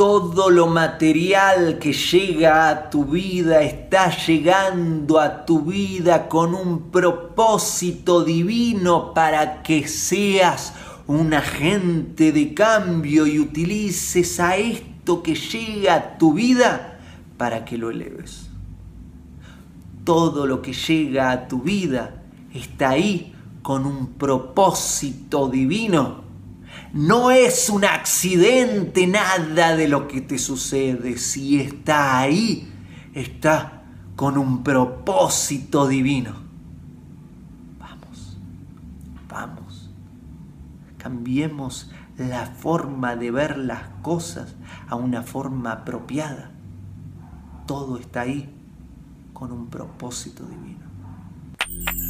todo lo material que llega a tu vida está llegando a tu vida con un propósito divino para que seas un agente de cambio y utilices a esto que llega a tu vida para que lo eleves. Todo lo que llega a tu vida está ahí con un propósito divino no es un accidente nada de lo que te sucede. Si está ahí, está con un propósito divino. Vamos, vamos. Cambiemos la forma de ver las cosas a una forma apropiada. Todo está ahí con un propósito divino.